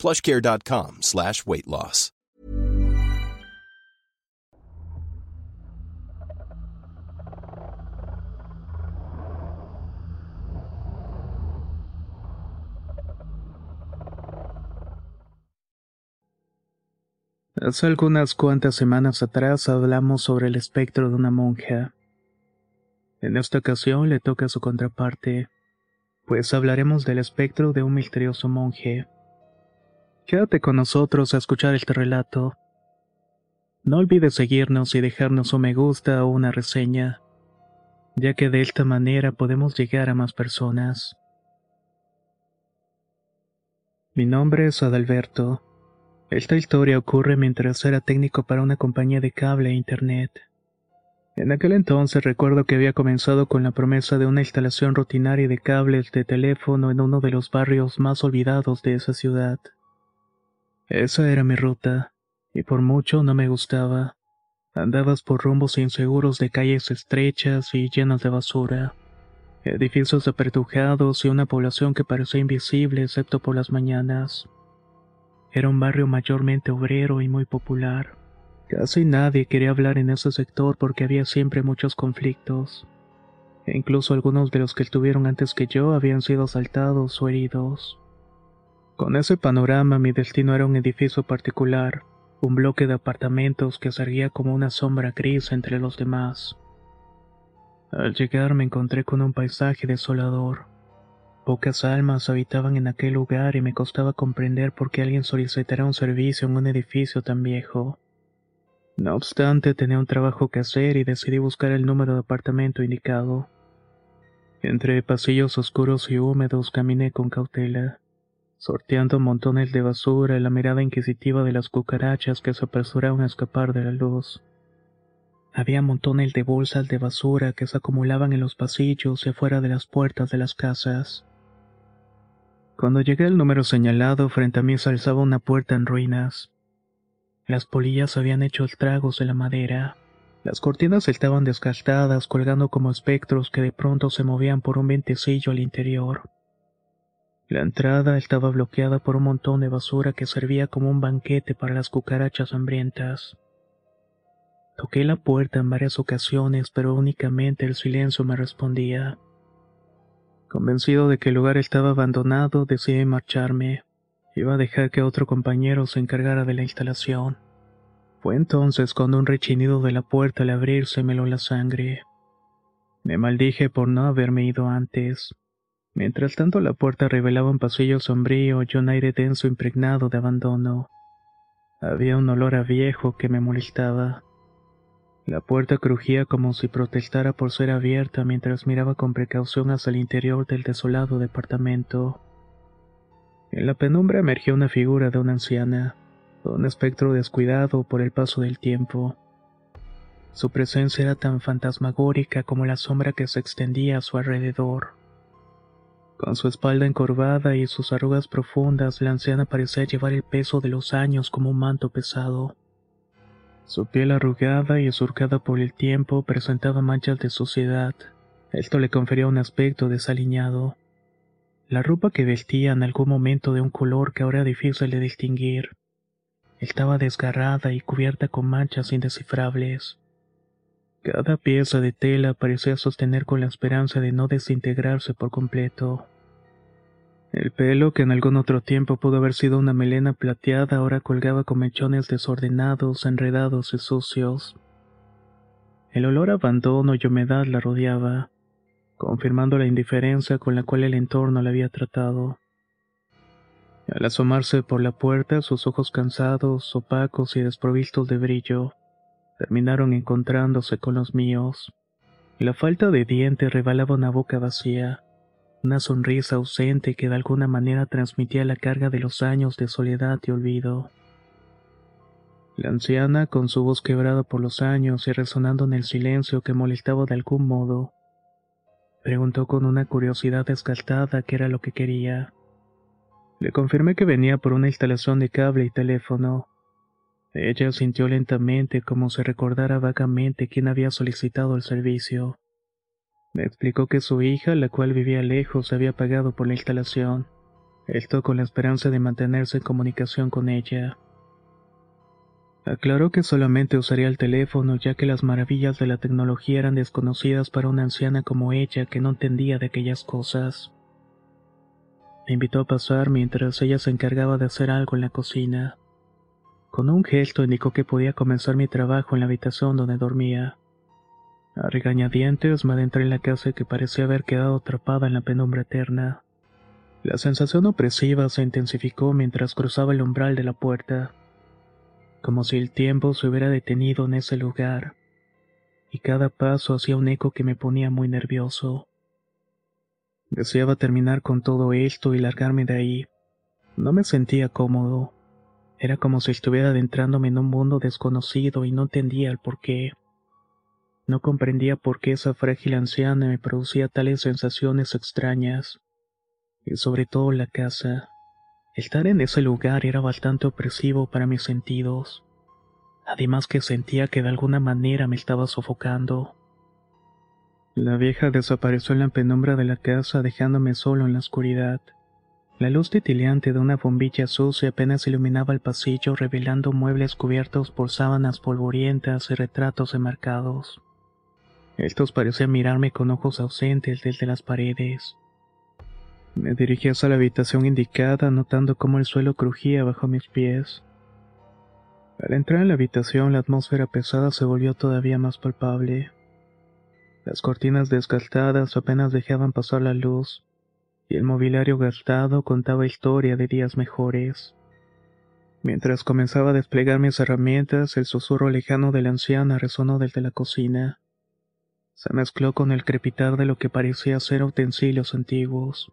plushcare.com slash weight loss. Hace algunas cuantas semanas atrás hablamos sobre el espectro de una monja. En esta ocasión le toca su contraparte, pues hablaremos del espectro de un misterioso monje. Quédate con nosotros a escuchar este relato. No olvides seguirnos y dejarnos un me gusta o una reseña, ya que de esta manera podemos llegar a más personas. Mi nombre es Adalberto. Esta historia ocurre mientras era técnico para una compañía de cable e internet. En aquel entonces recuerdo que había comenzado con la promesa de una instalación rutinaria de cables de teléfono en uno de los barrios más olvidados de esa ciudad. Esa era mi ruta, y por mucho no me gustaba. Andabas por rumbos inseguros de calles estrechas y llenas de basura, edificios apertujados y una población que parecía invisible excepto por las mañanas. Era un barrio mayormente obrero y muy popular. Casi nadie quería hablar en ese sector porque había siempre muchos conflictos. Incluso algunos de los que estuvieron antes que yo habían sido asaltados o heridos. Con ese panorama mi destino era un edificio particular, un bloque de apartamentos que salía como una sombra gris entre los demás. Al llegar me encontré con un paisaje desolador. Pocas almas habitaban en aquel lugar y me costaba comprender por qué alguien solicitara un servicio en un edificio tan viejo. No obstante, tenía un trabajo que hacer y decidí buscar el número de apartamento indicado. Entre pasillos oscuros y húmedos caminé con cautela sorteando montones de basura y la mirada inquisitiva de las cucarachas que se apresuraban a escapar de la luz. Había montones de bolsas de basura que se acumulaban en los pasillos y afuera de las puertas de las casas. Cuando llegué al número señalado, frente a mí se alzaba una puerta en ruinas. Las polillas habían hecho estragos de la madera. Las cortinas estaban desgastadas, colgando como espectros que de pronto se movían por un ventecillo al interior. La entrada estaba bloqueada por un montón de basura que servía como un banquete para las cucarachas hambrientas. Toqué la puerta en varias ocasiones, pero únicamente el silencio me respondía. Convencido de que el lugar estaba abandonado, decidí marcharme. Iba a dejar que otro compañero se encargara de la instalación. Fue entonces cuando un rechinido de la puerta al abrirse me lo la sangre. Me maldije por no haberme ido antes. Mientras tanto la puerta revelaba un pasillo sombrío y un aire denso impregnado de abandono. Había un olor a viejo que me molestaba. La puerta crujía como si protestara por ser abierta mientras miraba con precaución hacia el interior del desolado departamento. En la penumbra emergió una figura de una anciana, un espectro descuidado por el paso del tiempo. Su presencia era tan fantasmagórica como la sombra que se extendía a su alrededor. Con su espalda encorvada y sus arrugas profundas, la anciana parecía llevar el peso de los años como un manto pesado. Su piel arrugada y surcada por el tiempo presentaba manchas de suciedad. Esto le confería un aspecto desaliñado. La ropa que vestía en algún momento de un color que ahora era difícil de distinguir. Estaba desgarrada y cubierta con manchas indescifrables. Cada pieza de tela parecía sostener con la esperanza de no desintegrarse por completo. El pelo, que en algún otro tiempo pudo haber sido una melena plateada, ahora colgaba con mechones desordenados, enredados y sucios. El olor a abandono y humedad la rodeaba, confirmando la indiferencia con la cual el entorno la había tratado. Al asomarse por la puerta, sus ojos cansados, opacos y desprovistos de brillo, terminaron encontrándose con los míos. La falta de dientes revelaba una boca vacía, una sonrisa ausente que de alguna manera transmitía la carga de los años de soledad y olvido. La anciana, con su voz quebrada por los años y resonando en el silencio que molestaba de algún modo, preguntó con una curiosidad descartada qué era lo que quería. Le confirmé que venía por una instalación de cable y teléfono. Ella sintió lentamente como si recordara vagamente quién había solicitado el servicio. Me explicó que su hija, la cual vivía lejos, había pagado por la instalación. Esto con la esperanza de mantenerse en comunicación con ella. Aclaró que solamente usaría el teléfono ya que las maravillas de la tecnología eran desconocidas para una anciana como ella que no entendía de aquellas cosas. Me invitó a pasar mientras ella se encargaba de hacer algo en la cocina. Con un gesto indicó que podía comenzar mi trabajo en la habitación donde dormía. A regañadientes me adentré en la casa que parecía haber quedado atrapada en la penumbra eterna. La sensación opresiva se intensificó mientras cruzaba el umbral de la puerta como si el tiempo se hubiera detenido en ese lugar, y cada paso hacía un eco que me ponía muy nervioso. Deseaba terminar con todo esto y largarme de ahí. No me sentía cómodo. Era como si estuviera adentrándome en un mundo desconocido y no entendía el por qué. No comprendía por qué esa frágil anciana me producía tales sensaciones extrañas. Y sobre todo la casa. Estar en ese lugar era bastante opresivo para mis sentidos. Además que sentía que de alguna manera me estaba sofocando. La vieja desapareció en la penumbra de la casa dejándome solo en la oscuridad. La luz titileante de una bombilla sucia apenas iluminaba el pasillo revelando muebles cubiertos por sábanas polvorientas y retratos enmarcados. Estos parecían mirarme con ojos ausentes desde las paredes. Me dirigí hacia la habitación indicada, notando cómo el suelo crujía bajo mis pies. Al entrar en la habitación, la atmósfera pesada se volvió todavía más palpable. Las cortinas desgastadas apenas dejaban pasar la luz, y el mobiliario gastado contaba historia de días mejores. Mientras comenzaba a desplegar mis herramientas, el susurro lejano de la anciana resonó desde la cocina. Se mezcló con el crepitar de lo que parecía ser utensilios antiguos.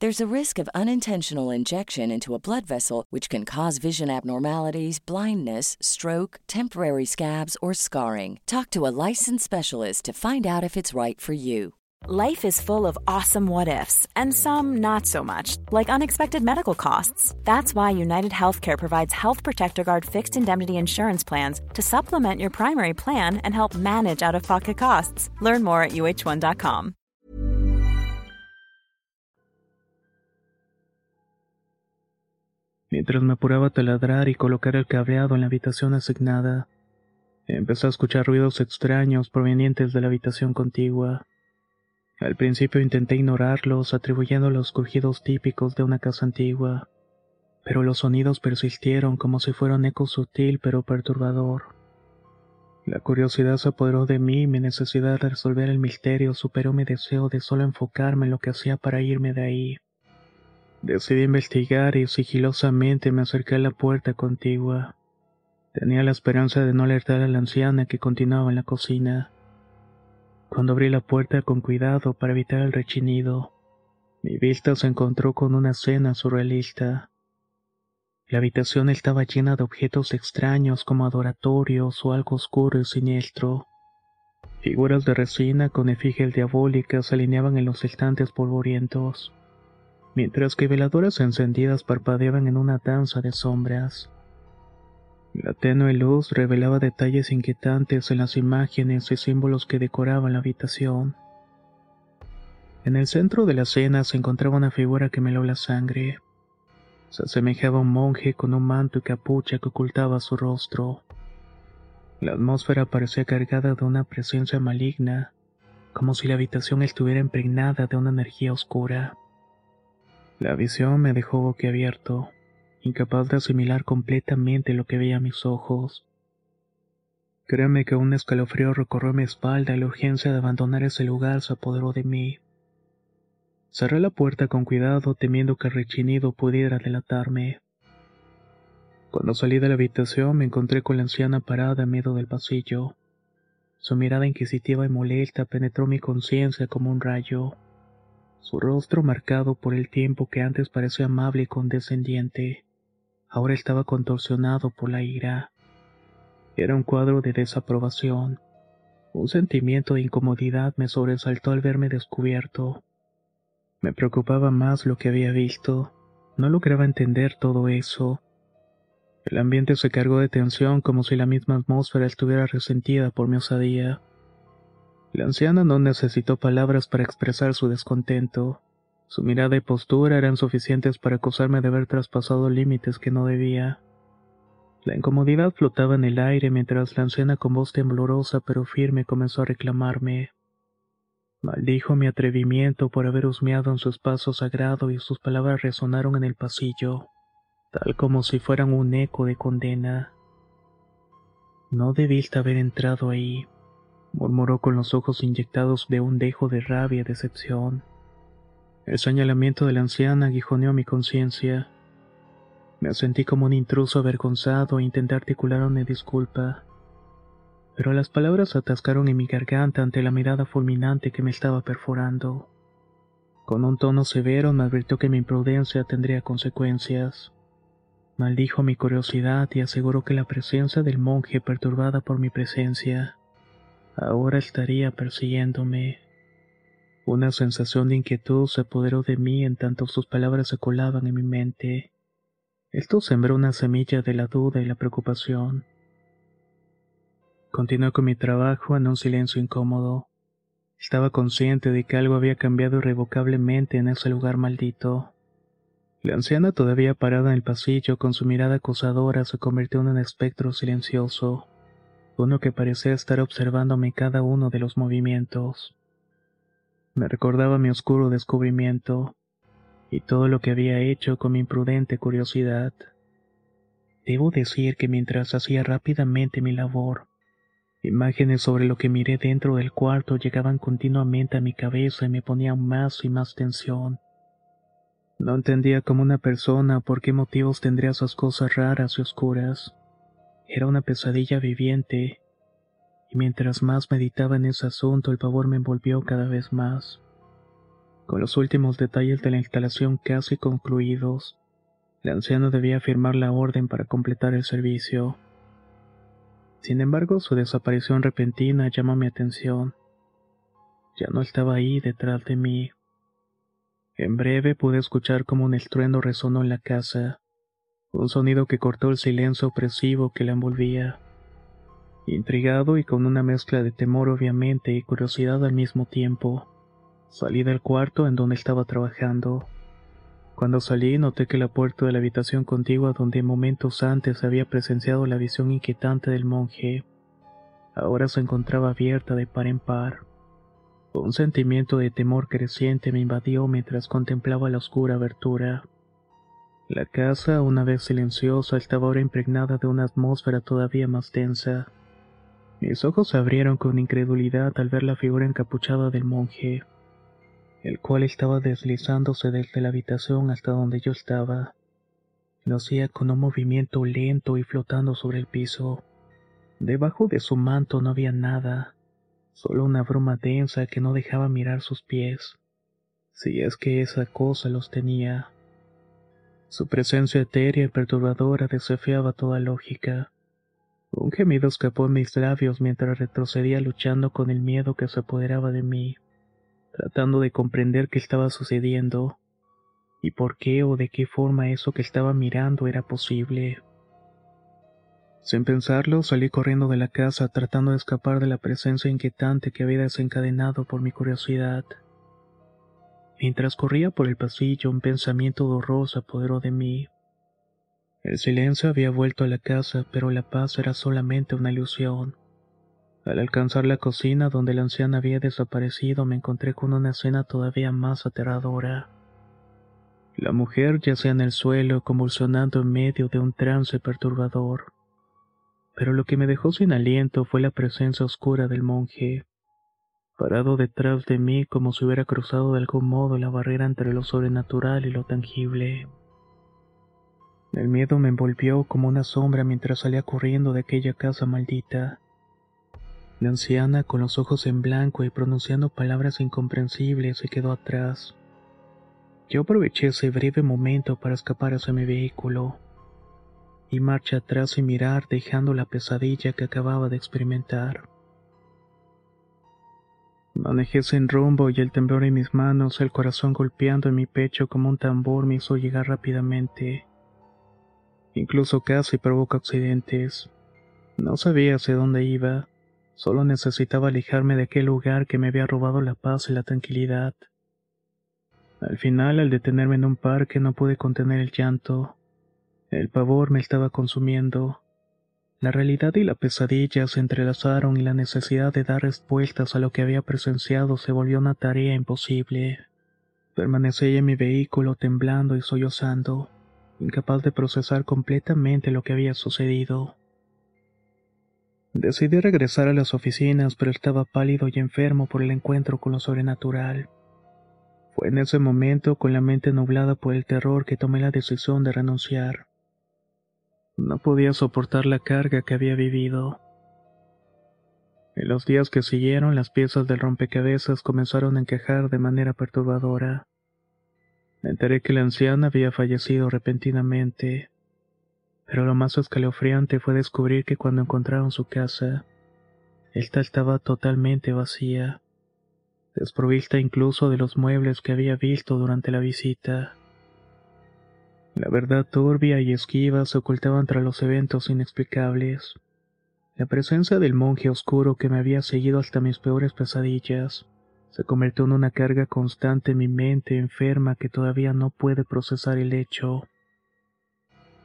There's a risk of unintentional injection into a blood vessel, which can cause vision abnormalities, blindness, stroke, temporary scabs, or scarring. Talk to a licensed specialist to find out if it's right for you. Life is full of awesome what ifs, and some not so much, like unexpected medical costs. That's why United Healthcare provides Health Protector Guard fixed indemnity insurance plans to supplement your primary plan and help manage out of pocket costs. Learn more at uh1.com. Mientras me apuraba a taladrar y colocar el cableado en la habitación asignada, empecé a escuchar ruidos extraños provenientes de la habitación contigua. Al principio intenté ignorarlos, atribuyendo los crujidos típicos de una casa antigua, pero los sonidos persistieron como si fuera un eco sutil pero perturbador. La curiosidad se apoderó de mí y mi necesidad de resolver el misterio superó mi deseo de solo enfocarme en lo que hacía para irme de ahí. Decidí investigar y sigilosamente me acerqué a la puerta contigua. Tenía la esperanza de no alertar a la anciana que continuaba en la cocina. Cuando abrí la puerta con cuidado para evitar el rechinido, mi vista se encontró con una escena surrealista. La habitación estaba llena de objetos extraños como adoratorios o algo oscuro y siniestro. Figuras de resina con efigies diabólicas se alineaban en los estantes polvorientos mientras que veladoras encendidas parpadeaban en una danza de sombras. La tenue luz revelaba detalles inquietantes en las imágenes y símbolos que decoraban la habitación. En el centro de la cena se encontraba una figura que me heló la sangre. Se asemejaba a un monje con un manto y capucha que ocultaba su rostro. La atmósfera parecía cargada de una presencia maligna, como si la habitación estuviera impregnada de una energía oscura. La visión me dejó boquiabierto, incapaz de asimilar completamente lo que veía a mis ojos. Créame que un escalofrío recorrió mi espalda y la urgencia de abandonar ese lugar se apoderó de mí. Cerré la puerta con cuidado temiendo que el rechinido pudiera delatarme. Cuando salí de la habitación me encontré con la anciana parada en medio del pasillo. Su mirada inquisitiva y molesta penetró mi conciencia como un rayo. Su rostro marcado por el tiempo que antes parecía amable y condescendiente, ahora estaba contorsionado por la ira. Era un cuadro de desaprobación. Un sentimiento de incomodidad me sobresaltó al verme descubierto. Me preocupaba más lo que había visto. No lograba entender todo eso. El ambiente se cargó de tensión como si la misma atmósfera estuviera resentida por mi osadía. La anciana no necesitó palabras para expresar su descontento. Su mirada y postura eran suficientes para acusarme de haber traspasado límites que no debía. La incomodidad flotaba en el aire mientras la anciana con voz temblorosa pero firme comenzó a reclamarme. Maldijo mi atrevimiento por haber husmeado en su espacio sagrado y sus palabras resonaron en el pasillo, tal como si fueran un eco de condena. No debiste haber entrado ahí, murmuró con los ojos inyectados de un dejo de rabia y decepción. El señalamiento de la anciana aguijoneó mi conciencia. Me sentí como un intruso avergonzado e intenté articular una disculpa pero las palabras atascaron en mi garganta ante la mirada fulminante que me estaba perforando. Con un tono severo me advirtió que mi imprudencia tendría consecuencias. Maldijo mi curiosidad y aseguró que la presencia del monje perturbada por mi presencia ahora estaría persiguiéndome. Una sensación de inquietud se apoderó de mí en tanto sus palabras se colaban en mi mente. Esto sembró una semilla de la duda y la preocupación. Continué con mi trabajo en un silencio incómodo. Estaba consciente de que algo había cambiado irrevocablemente en ese lugar maldito. La anciana todavía parada en el pasillo con su mirada acosadora se convirtió en un espectro silencioso, uno que parecía estar observándome cada uno de los movimientos. Me recordaba mi oscuro descubrimiento y todo lo que había hecho con mi imprudente curiosidad. Debo decir que mientras hacía rápidamente mi labor, Imágenes sobre lo que miré dentro del cuarto llegaban continuamente a mi cabeza y me ponían más y más tensión. No entendía cómo una persona por qué motivos tendría esas cosas raras y oscuras. Era una pesadilla viviente, y mientras más meditaba en ese asunto el pavor me envolvió cada vez más. Con los últimos detalles de la instalación casi concluidos, la anciana debía firmar la orden para completar el servicio. Sin embargo, su desaparición repentina llamó mi atención. Ya no estaba ahí detrás de mí. En breve pude escuchar como un estruendo resonó en la casa, un sonido que cortó el silencio opresivo que la envolvía. Intrigado y con una mezcla de temor obviamente y curiosidad al mismo tiempo, salí del cuarto en donde estaba trabajando. Cuando salí noté que la puerta de la habitación contigua donde momentos antes había presenciado la visión inquietante del monje, ahora se encontraba abierta de par en par. Un sentimiento de temor creciente me invadió mientras contemplaba la oscura abertura. La casa, una vez silenciosa, estaba ahora impregnada de una atmósfera todavía más densa. Mis ojos se abrieron con incredulidad al ver la figura encapuchada del monje el cual estaba deslizándose desde la habitación hasta donde yo estaba. Lo hacía con un movimiento lento y flotando sobre el piso. Debajo de su manto no había nada, solo una bruma densa que no dejaba mirar sus pies, si es que esa cosa los tenía. Su presencia etérea y perturbadora desafiaba toda lógica. Un gemido escapó en mis labios mientras retrocedía luchando con el miedo que se apoderaba de mí tratando de comprender qué estaba sucediendo y por qué o de qué forma eso que estaba mirando era posible. Sin pensarlo, salí corriendo de la casa tratando de escapar de la presencia inquietante que había desencadenado por mi curiosidad. Mientras corría por el pasillo, un pensamiento horroroso se apoderó de mí. El silencio había vuelto a la casa, pero la paz era solamente una ilusión. Al alcanzar la cocina donde la anciana había desaparecido, me encontré con una escena todavía más aterradora. La mujer yacía en el suelo, convulsionando en medio de un trance perturbador. Pero lo que me dejó sin aliento fue la presencia oscura del monje parado detrás de mí como si hubiera cruzado de algún modo la barrera entre lo sobrenatural y lo tangible. El miedo me envolvió como una sombra mientras salía corriendo de aquella casa maldita. La anciana, con los ojos en blanco y pronunciando palabras incomprensibles, se quedó atrás. Yo aproveché ese breve momento para escapar hacia mi vehículo y marcha atrás sin mirar dejando la pesadilla que acababa de experimentar. Manejé sin rumbo y el temblor en mis manos, el corazón golpeando en mi pecho como un tambor me hizo llegar rápidamente. Incluso casi provoca accidentes. No sabía hacia dónde iba, solo necesitaba alejarme de aquel lugar que me había robado la paz y la tranquilidad. Al final, al detenerme en un parque, no pude contener el llanto. El pavor me estaba consumiendo. La realidad y la pesadilla se entrelazaron y la necesidad de dar respuestas a lo que había presenciado se volvió una tarea imposible. Permanecí en mi vehículo temblando y sollozando, incapaz de procesar completamente lo que había sucedido. Decidí regresar a las oficinas, pero estaba pálido y enfermo por el encuentro con lo sobrenatural. Fue en ese momento, con la mente nublada por el terror, que tomé la decisión de renunciar. No podía soportar la carga que había vivido. En los días que siguieron, las piezas del rompecabezas comenzaron a encajar de manera perturbadora. Me enteré que la anciana había fallecido repentinamente, pero lo más escalofriante fue descubrir que cuando encontraron su casa, esta estaba totalmente vacía, desprovista incluso de los muebles que había visto durante la visita. La verdad turbia y esquiva se ocultaban tras los eventos inexplicables. La presencia del monje oscuro que me había seguido hasta mis peores pesadillas se convirtió en una carga constante en mi mente enferma que todavía no puede procesar el hecho.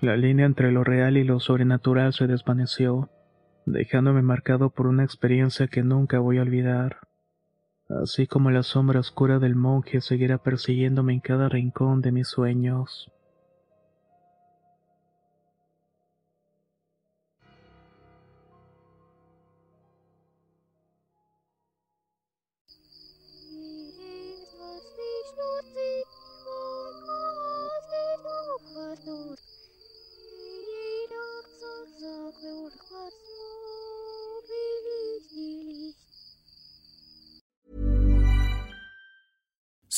La línea entre lo real y lo sobrenatural se desvaneció, dejándome marcado por una experiencia que nunca voy a olvidar, así como la sombra oscura del monje seguirá persiguiéndome en cada rincón de mis sueños.